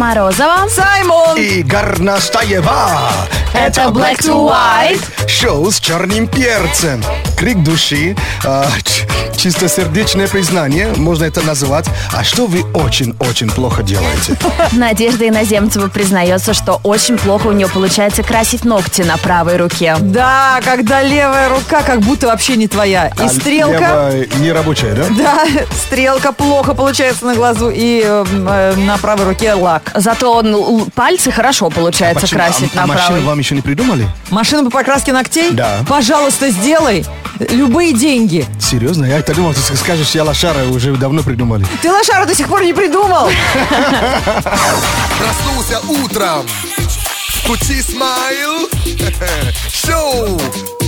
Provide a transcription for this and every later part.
Морозова. Саймон! И Горностаева. Это Black to White. Шоу с черным перцем. Крик души, а, чистосердечное признание, можно это называть. А что вы очень-очень плохо делаете? Надежда Иноземцева признается, что очень плохо у нее получается красить ногти на правой руке. Да, когда левая рука как будто вообще не твоя. И А стрелка... левая не рабочая, да? Да, стрелка плохо получается на глазу и э, э, на правой руке лак. Зато он пальцы хорошо получается Почему? красить а, а на машину правой. вам еще не придумали? Машину по покраске ногтей? Да. Пожалуйста, сделай. Любые деньги. Серьезно? Я это думал, ты скажешь, я лошара уже давно придумали. Ты лошара до сих пор не придумал. Проснулся утром. Включи смайл. Шоу.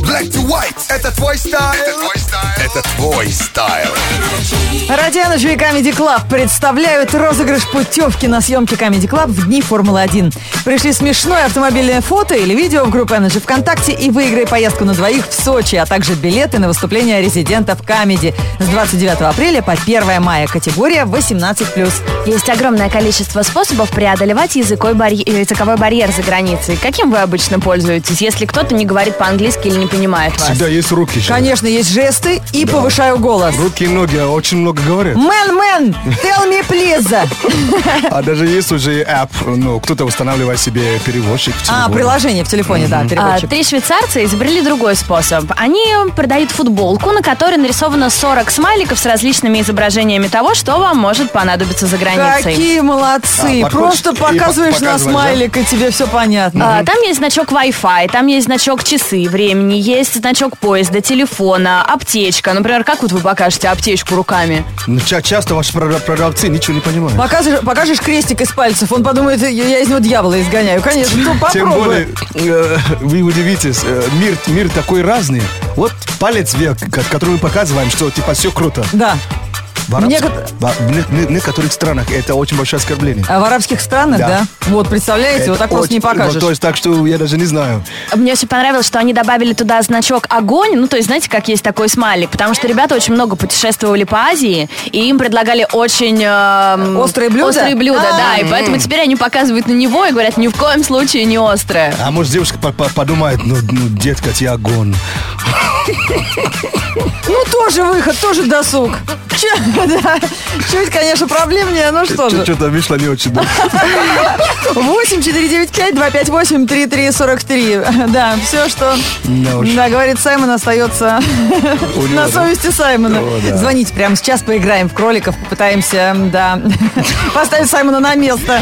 Black2White. Это твой style. Это твой style. Это твой style. Радио Energy и Comedy Club представляют розыгрыш путевки на съемки Comedy Club в дни Формулы-1. Пришли смешное автомобильное фото или видео в группу Energy ВКонтакте и выиграй поездку на двоих в Сочи, а также билеты на выступления резидентов Comedy с 29 апреля по 1 мая. Категория 18+. Есть огромное количество способов преодолевать языковой, барь- э, языковой барьер за границей. Каким вы обычно пользуетесь, если кто-то не говорит по-английски или не понимает вас? Всегда есть руки. же. Конечно, есть жесты и повышаю голос. Руки и ноги очень много говорят. Мэн, мэн, tell me please. А даже есть уже app, ну, кто-то устанавливает себе переводчик. А, приложение в телефоне, да, А, переводчик. три швейцарца изобрели другой способ. Они продают футболку, на которой нарисовано 40 смайликов с различными изображениями того, что вам может понадобиться за границей. Какие молодцы! А, Просто показываешь на да? смайлик, и тебе все понятно. А, Там есть значок Wi-Fi, там есть значок часы времени, есть значок поезда, телефона, аптечка. Например, как вот вы покажете аптечку руками? Ну, ча- часто ваши прода- продавцы ничего не понимают. Покажешь, покажешь крестик из пальцев, он подумает, я я из него дьявола изгоняю. Конечно, ну Тем попробуй. более, э, вы удивитесь, э, мир, мир такой разный. Вот палец вверх, ко- который мы показываем, что типа все круто. Да. В, араб- Мне в- в не- не- некоторых странах это очень большое оскорбление. А в арабских странах, да? Да. Вот, представляете, вот Это так просто не очень- покажешь. вот, то есть так, что я даже не знаю. Мне очень понравилось, что они добавили туда значок огонь. Ну, то есть, знаете, как есть такой смайлик. Потому что ребята очень много путешествовали по Азии, и им предлагали очень... эм, Острые блюда? Острые блюда, А. да. И поэтому теперь они показывают на него и говорят, ни в коем случае не острое. А может девушка по- по- подумает, ну, ну детка, тебе огонь. Ну, тоже выход, тоже досуг. Чуть, конечно, проблемнее, но что же. Что-то вышло не очень. да? 8 495 258 3343. Да, все, что Да говорит Саймон, остается на совести Саймона. Звоните прямо сейчас, поиграем в кроликов, попытаемся, да, поставить Саймона на место.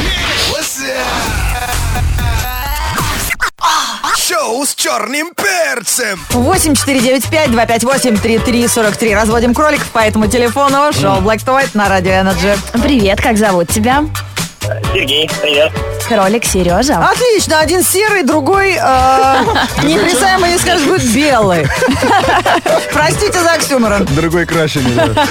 Шоу с черным перцем. 8 495 258 3343. Разводим кроликов по этому телефону. Шоу Black to White на Радио Energy. Привет, как зовут тебя? Сергей, привет. Кролик Сережа. Отлично, один серый, другой э, неприсяемо не скажешь, будет белый. Простите за оксюморон. Другой крашеный, да.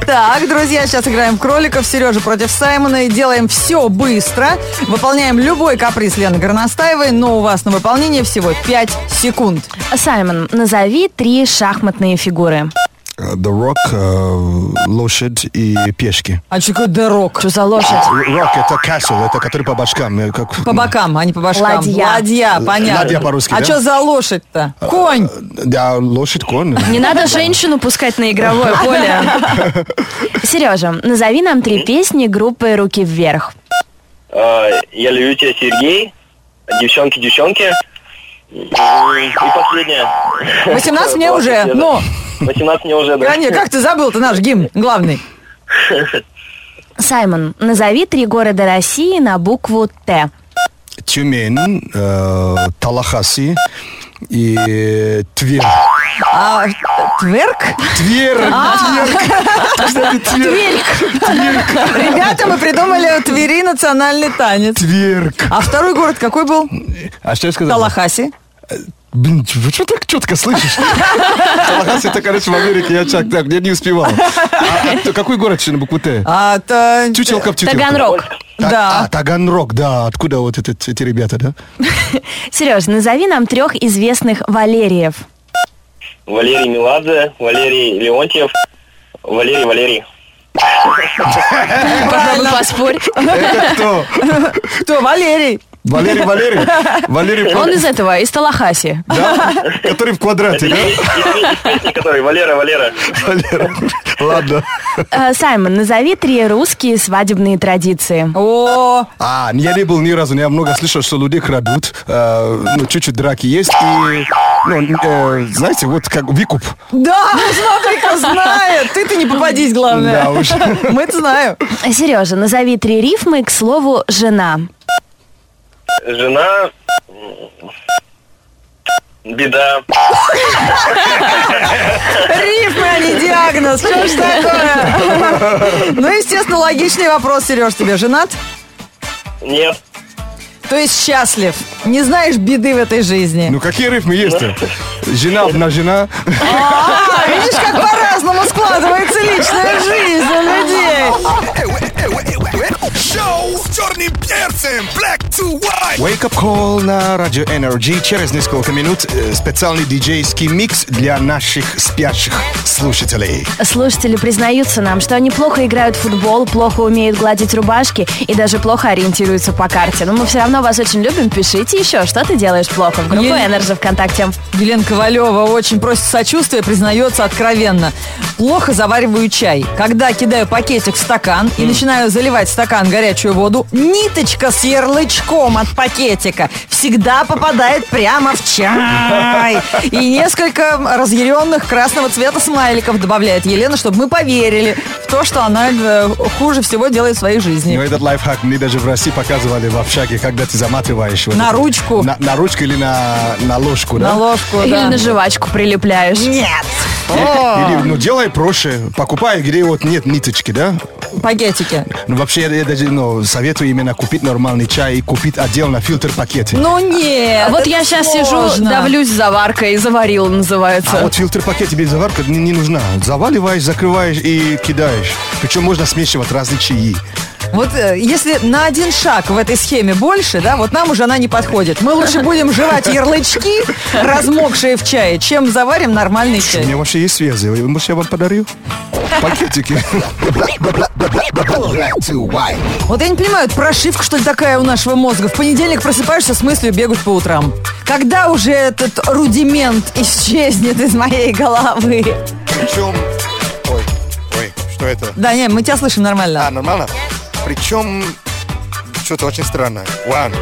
Так, друзья, сейчас играем в кроликов. Сережа против Саймона. И делаем все быстро. Выполняем любой каприз Лены Горностаевой, но у вас на выполнение всего 5 секунд. Саймон, назови три шахматные фигуры. Э, The Rock, э, лошадь и пешки. А что такое дорог? Что за лошадь? Rock это castle, это который по башкам. э, Как, По бокам, а не по башкам. Ладья. Ладья, понятно. Ладья по-русски, А да? что за лошадь-то? Конь. Да, лошадь, конь. Не надо женщину пускать на игровое поле. Сережа, назови нам три песни группы «Руки вверх». Э, Я люблю тебя, Сергей. Девчонки, девчонки. И последняя. 18 мне уже. Ну, 18 мне уже, да. Конечно, как ты забыл, ты наш гимн главный. Саймон, назови три города России на букву «Т». Тюмень, э, Талахаси и Тверь. А тверк? Тверь! Тверь! Тверь! Ребята, мы придумали Твери национальный танец. Тверь! А второй город какой был? А что я сказал? Талахаси. Блин, вы что так четко слышишь? Талахаси, это, короче, в Америке, я чак, так, я не успевал. А, а какой город еще на букву Т? А, Чучелка в. Таганрог. Та- Да. А, Таганрог, да. Откуда вот эти ребята, да? Сереж, назови нам трех известных Валериев. Валерий Меладзе, Валерий Леонтьев, Валерий Валерий. Попробуй поспорь. Это кто? Кто? Валерий. Валерий, Валерий. Валерий, Он из этого, из Талахаси. да? Который в квадрате, да? Который Валера, Валера. Валера. Ладно. Э, Саймон, назови три русские свадебные традиции. О, А, я не был ни разу, но я много слышал, что люди крадут, э, ну, чуть-чуть драки есть, и, ну, э, знаете, вот как выкуп. да, ну смотри-ка, знает. Ты-то не попадись, главное. Да уж. Мы-то знаем. Сережа, назови три рифмы к слову «жена». Жена... Беда. Рифмы, а не диагноз. Что ж такое? Ну, естественно, логичный вопрос, Сереж, тебе женат? Нет. То есть счастлив. Не знаешь беды в этой жизни. Ну, какие рифмы есть-то? Жена на жена. А, видишь, как по-разному складывается личная жизнь у людей. Шоу с черным перцем. Black. Wake Up Call на Radio Energy. Через несколько минут э, специальный диджейский микс для наших спящих слушателей. Слушатели признаются нам, что они плохо играют в футбол, плохо умеют гладить рубашки и даже плохо ориентируются по карте. Но мы все равно вас очень любим. Пишите еще, что ты делаешь плохо в группу Еле- Energy ВКонтакте. Елена Ковалева очень просит сочувствия, признается откровенно. Плохо завариваю чай. Когда кидаю пакетик в стакан и начинаю заливать в стакан горячую воду, ниточка с ярлычком от пакетика всегда попадает прямо в чай. И несколько разъяренных красного цвета смайликов добавляет Елена, чтобы мы поверили в то, что она э, хуже всего делает в своей Но жизни. этот лайфхак мне даже в России показывали в общаге, когда ты заматываешь. вот На это- ручку. На, на ручку или на, на ложку, да? На ложку, Или да. на жвачку прилепляешь. Нет. Или, ну, делай проще. Покупай, где вот нет ниточки, да? Пакетики. Ну, вообще, я даже ну, советую именно купить нормальный чай и купить отдельно фильтр пакеты. Ну нет. А вот я сейчас сижу, давлюсь заваркой, заварил называется. А вот фильтр пакет тебе заварка не, не нужна. Заваливаешь, закрываешь и кидаешь. Причем можно смешивать разные чаи. Вот э, если на один шаг в этой схеме больше, да, вот нам уже она не подходит. Мы лучше будем жевать ярлычки, размокшие в чае, чем заварим нормальный У чай. меня вообще есть связи. Может, я вам подарю? Пакетики. Вот я не понимаю, это прошивка, что ли, такая у нашего мозга? В понедельник просыпаешься с мыслью бегать по утрам. Когда уже этот рудимент исчезнет из моей головы? Причем... Ой, ой, что это? Да, не, мы тебя слышим нормально. А, нормально? Причем... Что-то очень странное. One.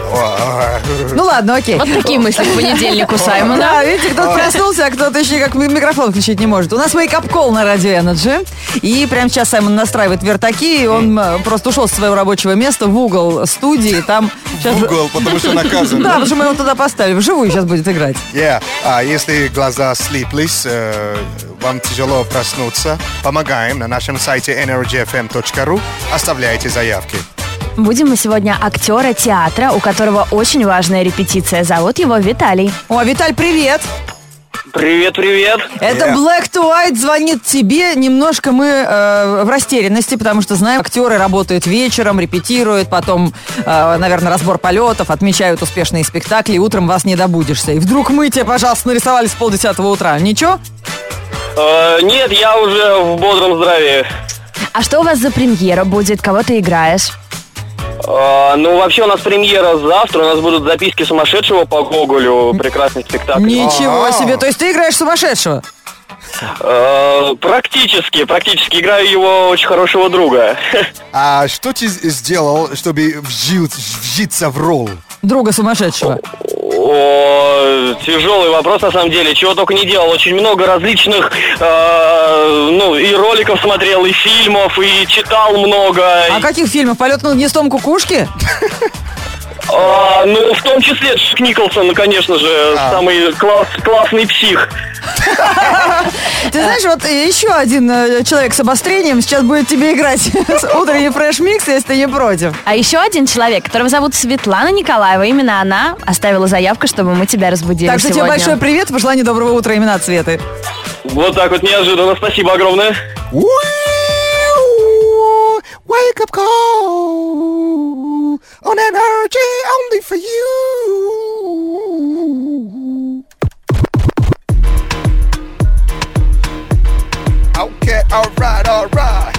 Ну ладно, окей. Вот такие мысли в понедельник у Саймона. Да, видите, кто-то проснулся, а кто-то еще как ми- микрофон включить не может. У нас wake-up call на радио Energy. И прямо сейчас Саймон настраивает вертаки, и он э, просто ушел с своего рабочего места в угол студии. Там сейчас... Угол, потому что наказан. Да, потому что мы его туда поставили. Вживую сейчас будет играть. Yeah. А если глаза слиплись, э, вам тяжело проснуться, помогаем на нашем сайте energyfm.ru. Оставляйте заявки. Будем мы сегодня актера театра, у которого очень важная репетиция. Зовут его Виталий. О, Виталь, привет! Привет, привет. Это Yeah. Black to White звонит тебе. Немножко мы э, в растерянности, потому что знаем, актеры работают вечером, репетируют, потом, э, наверное, разбор полетов, отмечают успешные спектакли, и утром вас не добудешься. И вдруг мы тебе, пожалуйста, нарисовали с полдесятого утра. Ничего? Э, нет, я уже в бодром здравии. А что у вас за премьера будет? Кого ты играешь? Э, ну, вообще у нас премьера завтра. У нас будут записки сумасшедшего по Гоголю. Прекрасный спектакль. Ничего А. себе. То есть ты играешь сумасшедшего? Э, практически, практически. Играю его очень хорошего друга. А что ты сделал, чтобы вжиться в роль? Друга сумасшедшего. О, тяжелый вопрос на самом деле. Чего только не делал. Очень много различных, э, ну, и роликов смотрел, и фильмов, и читал много. А каких фильмов? «Полет над гнездом кукушки»? А, ну, в том числе Джек Николсон, конечно же, самый класс, классный псих. Ты знаешь, вот еще один э, человек с обострением сейчас будет тебе играть свой утренний fresh mix, если ты не против. А еще один человек, которого зовут Светлана Николаева. Именно она оставила заявку, чтобы мы тебя разбудили Так что тебе большой привет, пожелание доброго утра, имена Цветы. Вот так вот неожиданно. Спасибо огромное. Wake up call on Energy only for you. Okay, alright, alright.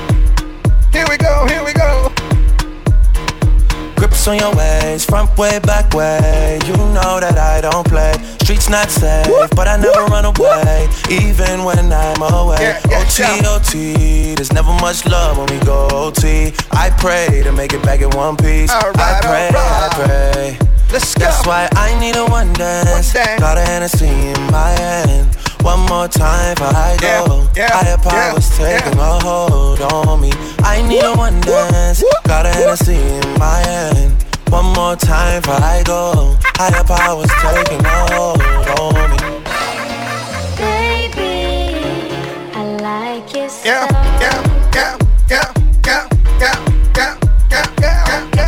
On your ways, front way, back way. You know that I don't play. Streets not safe, but I never run away, even when I'm away. OT, OT, there's never much love when we go OT. I pray to make it back in one piece. I pray, I pray. That's why I need a one dance. Got a Hennessy in my hand. One more time for I go. Higher powers taking a hold on me. I need a one dance. Got a Hennessy in my hand. One more time for I go. Higher powers taking a hold on me. Baby, I like your Yeah, style. yeah, yeah, yeah, yeah, yeah, yeah, yeah, yeah, yeah.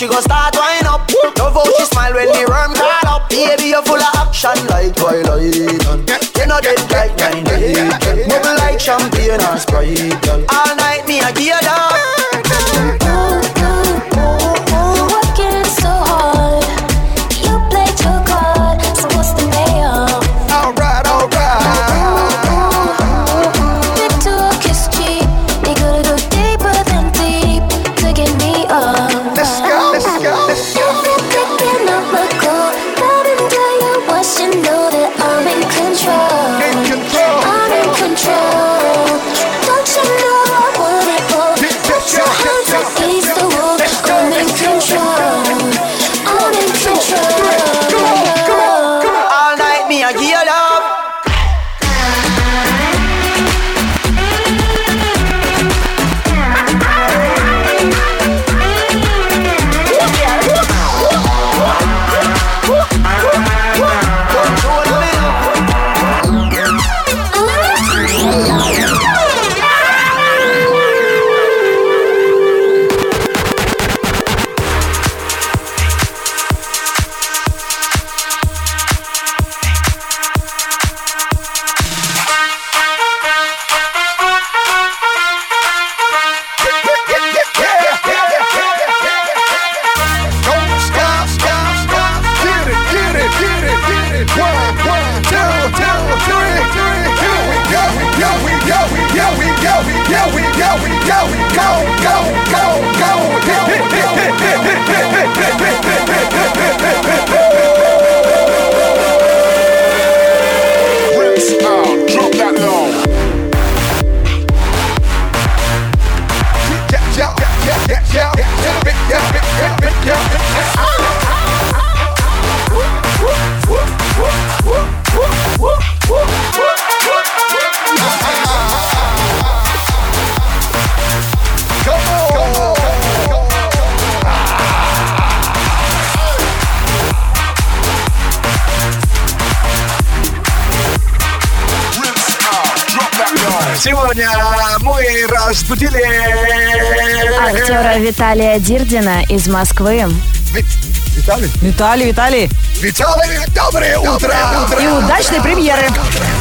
She go start wind up. Love how she smile when me worm call up. Baby, you full of action like Twilight. You know dead like nine days. Bubble like champagne and Sprite. All night me a gear down. Разбудили Актера Виталия Дирдина из Москвы. Вит- Виталий? Виталий, Виталий. Виталий, доброе утро! И удачной премьеры. It's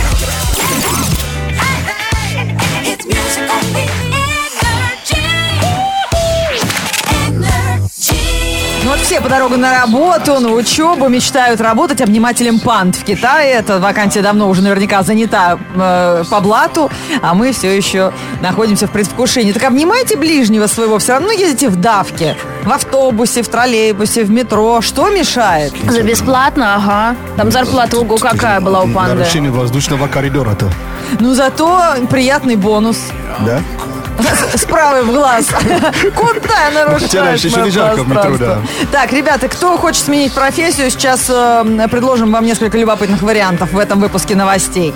все по дорогу на работу, на учебу мечтают работать обнимателем панд в Китае. Эта вакансия давно уже наверняка занята э, по блату, а мы все еще находимся в предвкушении. Так обнимайте ближнего своего, все равно едете в давке. В автобусе, в троллейбусе, в метро. Что мешает? За бесплатно, ага. Там зарплата ого какая была у панды. Нарушение воздушного коридора-то. Ну зато приятный бонус. Да? С правой в глаз. Куда нарушаешь Теряешь, еще моё не жарко в метро, пространство? Так, ребята, кто хочет сменить профессию, сейчас э, предложим вам несколько любопытных вариантов в этом выпуске новостей.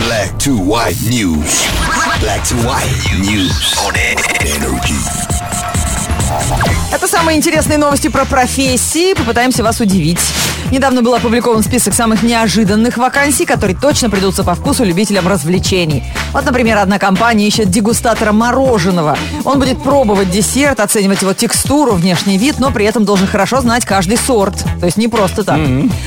Black to white news. Black to white news on energy. Это самые интересные новости про профессии. Попытаемся вас удивить. Недавно был опубликован список самых неожиданных вакансий, которые точно придутся по вкусу любителям развлечений. Вот, например, одна компания ищет дегустатора мороженого. Он будет пробовать десерт, оценивать его текстуру, внешний вид, но при этом должен хорошо знать каждый сорт. То есть не просто так.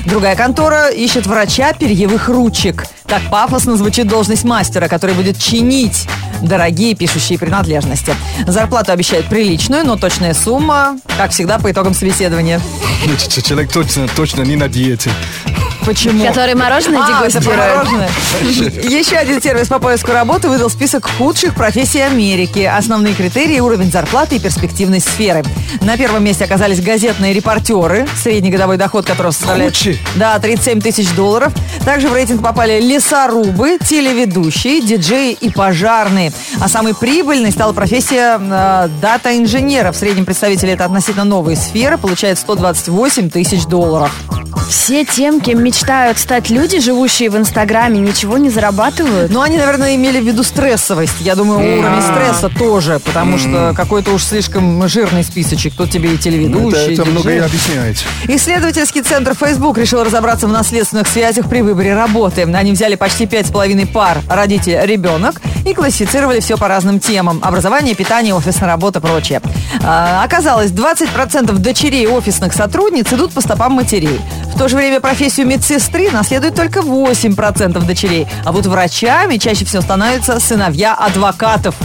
Другая контора ищет врача перьевых ручек. Так пафосно звучит должность мастера, который будет чинить дорогие пишущие принадлежности. Зарплату обещают приличную, но точная сумма, как всегда, по итогам собеседования. Человек точно, точно не на диете. Почему? Который мороженое А, мороженое. Еще один сервис по поиску работы выдал список худших профессий Америки. Основные критерии – уровень зарплаты и перспективность сферы. На первом месте оказались газетные репортеры, средний годовой доход которого составляет... Худшие? Да, 37 тысяч долларов. Также в рейтинг попали лесорубы, телеведущие, диджеи и пожарные. А самой прибыльной стала профессия э, дата-инженера. В среднем представители это относительно новые сферы, получает 128 тысяч долларов. Все тем, кем мечтают стать люди, живущие в Инстаграме, ничего не зарабатывают. Ну, они, наверное, имели в виду стрессовость. Я думаю, уровень стресса тоже, потому что какой-то уж слишком жирный списочек. Тут тебе и Это, телеведущий, это и многое диджей. объясняет. Исследовательский центр Facebook решил разобраться в наследственных связях при выборе работы. Они взяли почти пять с половиной пар родитель, ребенок и классифицировали все по разным темам. Образование, питание, офисная работа, прочее. А, оказалось, 20% дочерей офисных сотрудниц идут по стопам матерей. В то же время профессию медсестры наследует только 8% дочерей. А вот врачами чаще всего становятся сыновья адвокатов.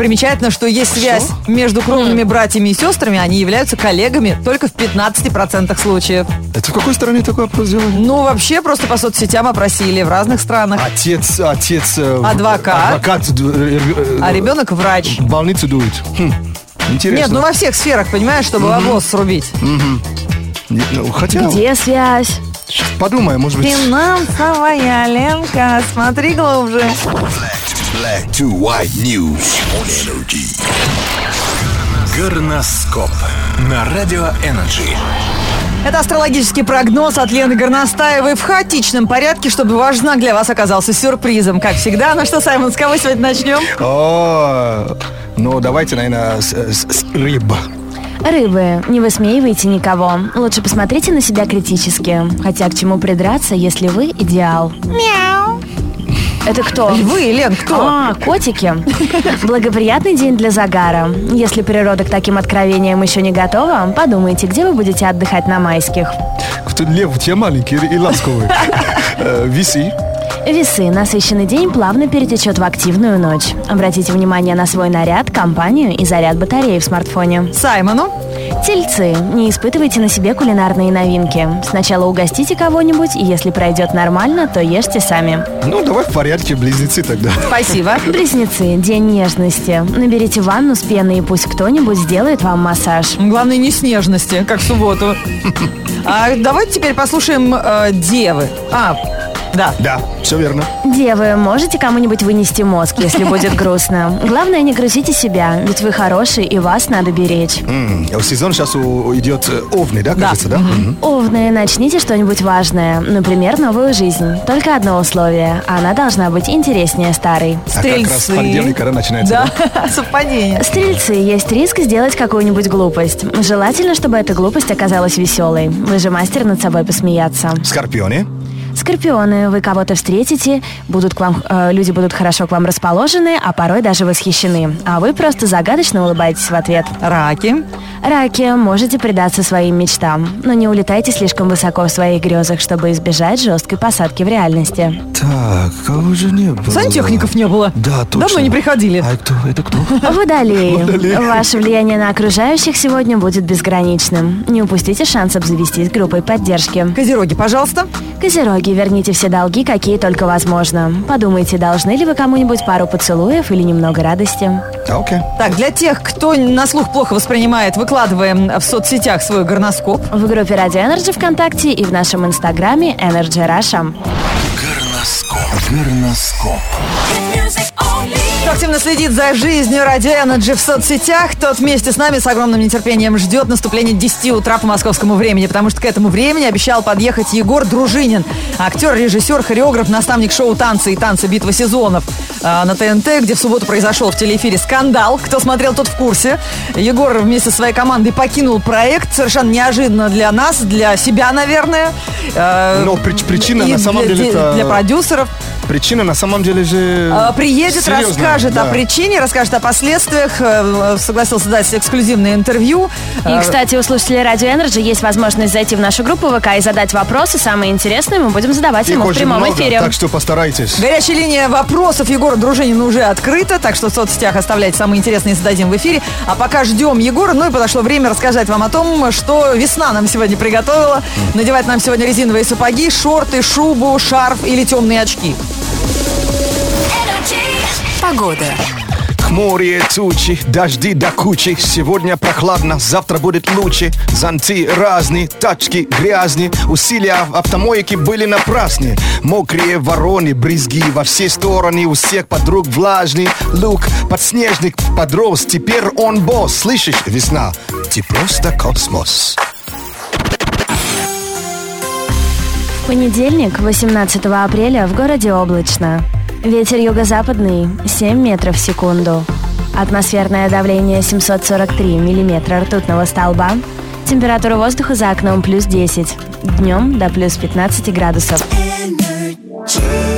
Примечательно, что есть связь между кровными братьями и сестрами, они являются коллегами только в 15% случаев. Это в какой стране такой опрос сделали? Ну, вообще, просто по соцсетям опросили в разных странах. Отец, отец... э, Адвокат. Адвокат. э, э, А ребенок врач. В больницу дует. Хм, Интересно. Нет, ну во всех сферах, понимаешь, чтобы вопрос срубить. Ну, Хотя, Где связь? подумай, может быть... Финансовая Ленка, смотри глубже. Black to white news on energy. Горноскоп на Радио Energy. Это астрологический прогноз от Лены Горностаевой в хаотичном порядке, чтобы ваш знак для вас оказался сюрпризом, как всегда. Ну что, Саймон, с кого сегодня начнем? О, ну давайте, наверное, с, с- с рыб. Рыбы, не высмеивайте никого. Лучше посмотрите на себя критически. Хотя к чему придраться, если вы идеал? Мяу. Это кто? Львы, Лен, кто? А, котики. Благоприятный день для загара. Если природа к таким откровениям еще не готова, подумайте, где вы будете отдыхать на майских. Кто лев, те маленький и ласковый. Э, Виси. Весы. Насыщенный день плавно перетечет в активную ночь. Обратите внимание на свой наряд, компанию и заряд батареи в смартфоне. Саймону. Тельцы. Не испытывайте на себе кулинарные новинки. Сначала угостите кого-нибудь, и если пройдет нормально, то ешьте сами. Ну, давай в порядке, близнецы тогда. Спасибо. Близнецы. День нежности. Наберите ванну с пеной, и пусть кто-нибудь сделает вам массаж. Главное, не с нежности, как в субботу. А давайте теперь послушаем э, Девы. А, да. Да, все верно. Девы, можете кому-нибудь вынести мозг, если будет грустно. Главное, не грузите себя, ведь вы хорошие, и вас надо беречь. Сезон сейчас у- идет э, овны, да, кажется, да? Овны, начните что-нибудь важное. Например, новую жизнь. Только одно условие. Она должна быть интереснее старой. А как раз понедельник, когда начинается, да? Совпадение. Стрельцы, есть риск сделать какую-нибудь глупость. Желательно, чтобы эта глупость оказалась веселой. Вы же мастер над собой посмеяться. Скорпионе. Скорпионы, вы кого-то встретите, будут к вам, э, люди будут хорошо к вам расположены, а порой даже восхищены. А вы просто загадочно улыбаетесь в ответ. Раки. Раки, можете предаться своим мечтам, но не улетайте слишком высоко в своих грезах, чтобы избежать жесткой посадки в реальности. Так, кого же не было? Сантехников не было. Да, точно. Давно не приходили. А кто? Это кто? Водолеи. Ваше влияние на окружающих сегодня будет безграничным. Не упустите шанс обзавестись группой поддержки. Козероги, пожалуйста. Козероги, верните все долги, какие только возможно. Подумайте, должны ли вы кому-нибудь пару поцелуев или немного радости. Окей. Так, для тех, кто на слух плохо воспринимает, выкладываем в соцсетях свой горноскоп. В группе Радио Energy ВКонтакте и в нашем инстаграме Energy Russia. Горноскоп. Горноскоп. Кто активно следит за жизнью Радио Energy в соцсетях, тот вместе с нами с огромным нетерпением ждет наступления 10 утра по московскому времени, потому что к этому времени обещал подъехать Егор Дружинин, актер, режиссер, хореограф, наставник шоу «Танцы» и «Танцы. Битва сезонов» а, на ТНТ, где в субботу произошел в телеэфире скандал. Кто смотрел, тот в курсе. Егор вместе со своей командой покинул проект совершенно неожиданно для нас, для себя, наверное. А, Но прич- причина и на самом для, деле для- продюсеров. Причина на самом деле же... А, Приедет, серьезная, расскажет да. о причине, расскажет о последствиях, э, согласился дать эксклюзивное интервью. И, Э, кстати, у слушателей Радио Energy есть возможность зайти в нашу группу ВК и задать вопросы. Самые интересные мы будем задавать Их ему в прямом много, эфире. так что постарайтесь. Горячая линия вопросов Егора Дружинина уже открыта, так что в соцсетях оставляйте самые интересные, зададим в эфире. А пока ждем Егора, ну и подошло время рассказать вам о том, что весна нам сегодня приготовила. Надевать нам сегодня резиновые сапоги, шорты, шубу, шарф или темные очки. Погода. Хмурые тучи, дожди до кучи. Сегодня прохладно, завтра будет лучше. Зонты разные, тачки грязные. Усилия автомойки были напрасны. Мокрые вороны, брызги во все стороны. У всех подруг влажный лук. Подснежник подрос, теперь он босс. Слышишь, весна, ты просто космос. В понедельник, 18 апреля, в городе облачно. Ветер юго-западный 7 метров в секунду. Атмосферное давление 743 миллиметра ртутного столба. Температура воздуха за окном плюс 10. Днем до плюс 15 градусов. Energy.